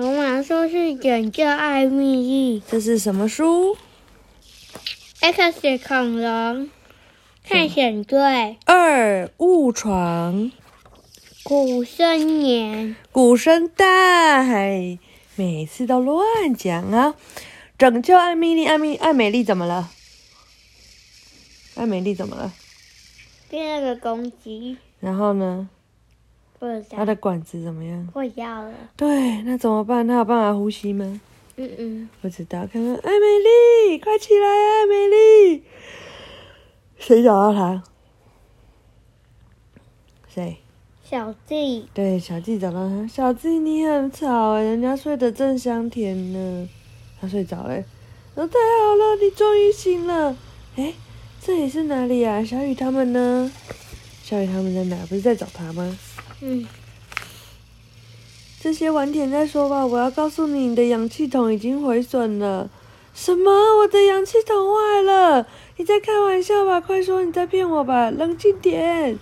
我马说是拯救艾米丽这是什么书？，X 恐龙探险队，二误闯古生年，古生代，每次都乱讲啊！拯救艾米丽，艾米艾美丽怎么了？艾美丽怎么了？第二个攻击，然后呢？不知道她的管子怎么样？破掉了。对，那怎么办？他有办法呼吸吗？嗯嗯，不知道，看看艾美丽，快起来啊，艾美丽！谁找到她？谁？小弟对，小弟找到她。小弟，你很吵哎，人家睡得正香甜呢。他睡着了。哦，太好了，你终于醒了。哎，这里是哪里啊？小雨他们呢？小雨他们在哪？不是在找他吗？嗯，这些晚点再说吧。我要告诉你，你的氧气筒已经毁损了。什么？我的氧气筒坏了？你在开玩笑吧？快说你在骗我吧！冷静点。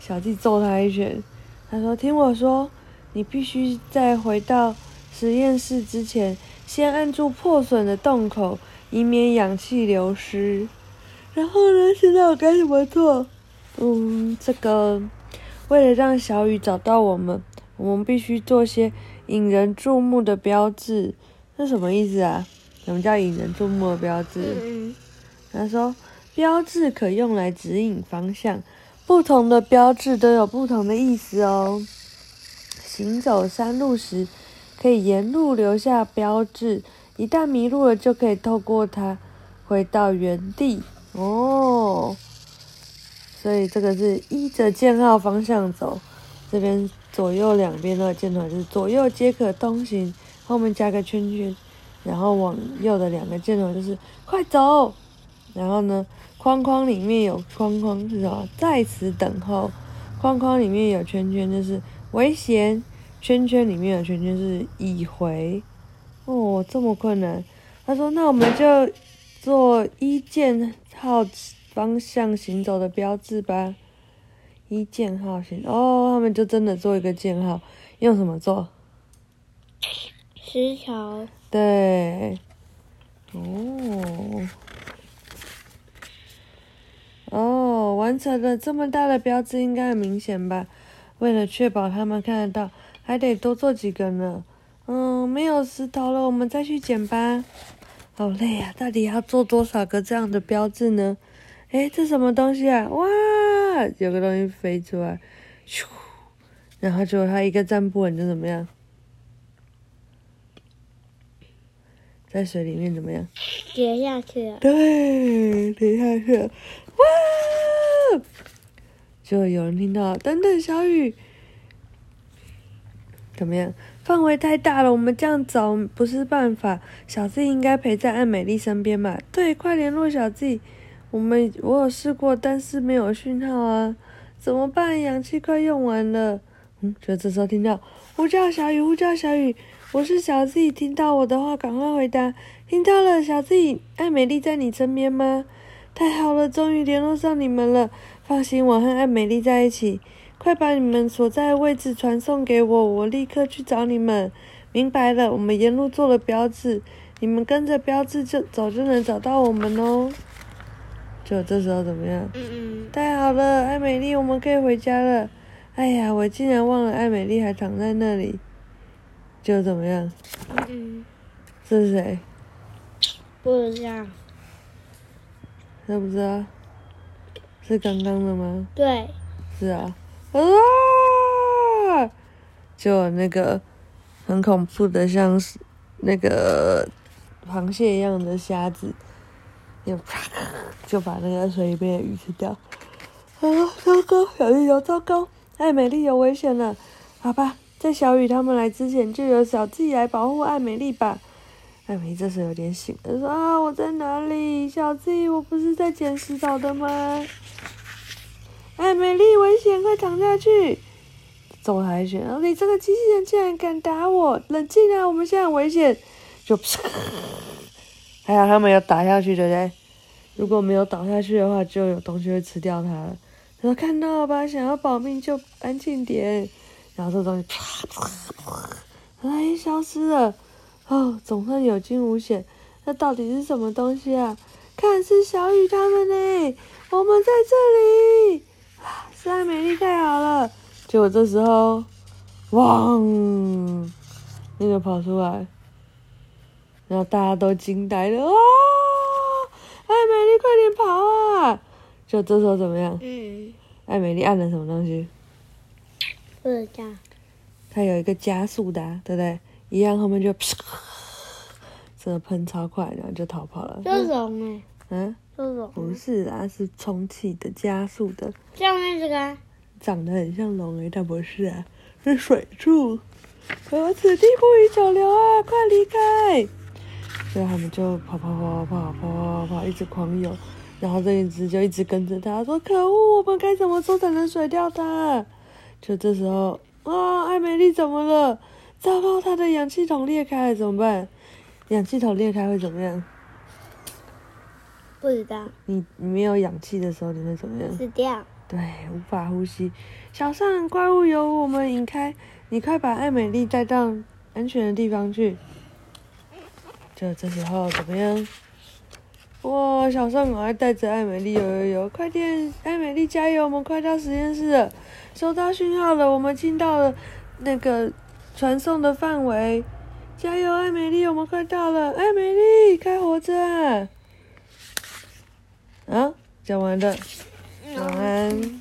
小弟揍他一拳。他说：“听我说，你必须在回到实验室之前，先按住破损的洞口，以免氧气流失。然后呢？现在我该怎么做？嗯，这个。”为了让小雨找到我们，我们必须做些引人注目的标志。这什么意思啊？什么叫引人注目的标志？他说，标志可用来指引方向，不同的标志都有不同的意思哦。行走山路时，可以沿路留下标志，一旦迷路了，就可以透过它回到原地。哦。所以这个是依着箭号方向走，这边左右两边的箭头，就是左右皆可通行，后面加个圈圈，然后往右的两个箭头就是快走，然后呢，框框里面有框框是什么？在此等候，框框里面有圈圈就是危险，圈圈里面有圈圈是已回。哦，这么困难？他说那我们就做一箭号。方向行走的标志吧，一箭号行哦，他们就真的做一个箭号，用什么做？石桥。对，哦，哦，完成了这么大的标志，应该很明显吧？为了确保他们看得到，还得多做几个呢。嗯，没有石头了，我们再去捡吧。好累啊，到底要做多少个这样的标志呢？哎，这什么东西啊？哇，有个东西飞出来，咻！然后结果它一个站不稳就怎么样？在水里面怎么样？跌下去了。对，跌下去了。哇！就有人听到，等等，小雨，怎么样？范围太大了，我们这样走不是办法。小 Z 应该陪在艾美丽身边吧？对，快联络小 Z。我们我有试过，但是没有讯号啊，怎么办？氧气快用完了。嗯，就这时候听到呼叫小雨，呼叫小雨，我是小 Z，听到我的话赶快回答。听到了，小 Z，艾美丽在你身边吗？太好了，终于联络上你们了。放心，我和艾美丽在一起。快把你们所在位置传送给我，我立刻去找你们。明白了，我们沿路做了标志，你们跟着标志就走就能找到我们哦。就这时候怎么样？嗯嗯，太好了，艾美丽，我们可以回家了。哎呀，我竟然忘了艾美丽还躺在那里。就怎么样？嗯嗯，这是谁？不知道。知不知道？是刚刚的吗？对，是啊。啊！就那个很恐怖的，像是那个螃蟹一样的虾子，就啪就把那个水里面的鱼吃掉。啊，糟糕，小鱼有糟糕，艾美丽有危险了。好吧，在小雨他们来之前，就由小季来保护艾美丽吧。艾美丽这时有点醒了，说啊，我在哪里？小季，我不是在捡石头的吗？艾美丽，危险，快躺下去！揍他一拳！你这个机器人竟然敢打我！冷静啊，我们现在很危险！就，还好他们有打下去，对不对？如果没有倒下去的话，就有东西会吃掉它了。他说看到了吧，想要保命就安静点。然后这东西啪啪啪，它也消失了。哦，总算有惊无险。那到底是什么东西啊？看，是小雨他们呢！我们在这里。啊，是爱美丽，太好了！结果这时候，汪，那个跑出来，然后大家都惊呆了。哦，艾美丽，快点跑啊！就这时候怎么样？嗯，艾美丽按了什么东西？不知道。它有一个加速的、啊，对不对？一样后面就，真的喷超快，然后就逃跑了。这种哎，嗯，这种不是啊，是充气的加速的，上面这个啊长得很像龙诶，但不是啊，是水柱。我，此地不宜久留啊，快离开！所以他们就跑跑跑跑跑跑跑跑，一直狂游。然后这一只就一直跟着他，说：“可恶，我们该怎么做才能甩掉它？”就这时候，啊，艾美丽怎么了？糟糕，她的氧气筒裂开了，怎么办？氧气筒裂开会怎么样？不知道，你你没有氧气的时候，你会怎么样？死掉。对，无法呼吸。小上怪物由我们引开，你快把艾美丽带到安全的地方去。这时候怎么样？哇，小上赶快带着艾美丽游游游，快点，艾美丽加油，我们快到实验室了，收到讯号了，我们进到了那个传送的范围。加油，艾美丽，我们快到了，艾美丽，开火车啊！啊，讲完了。晚安。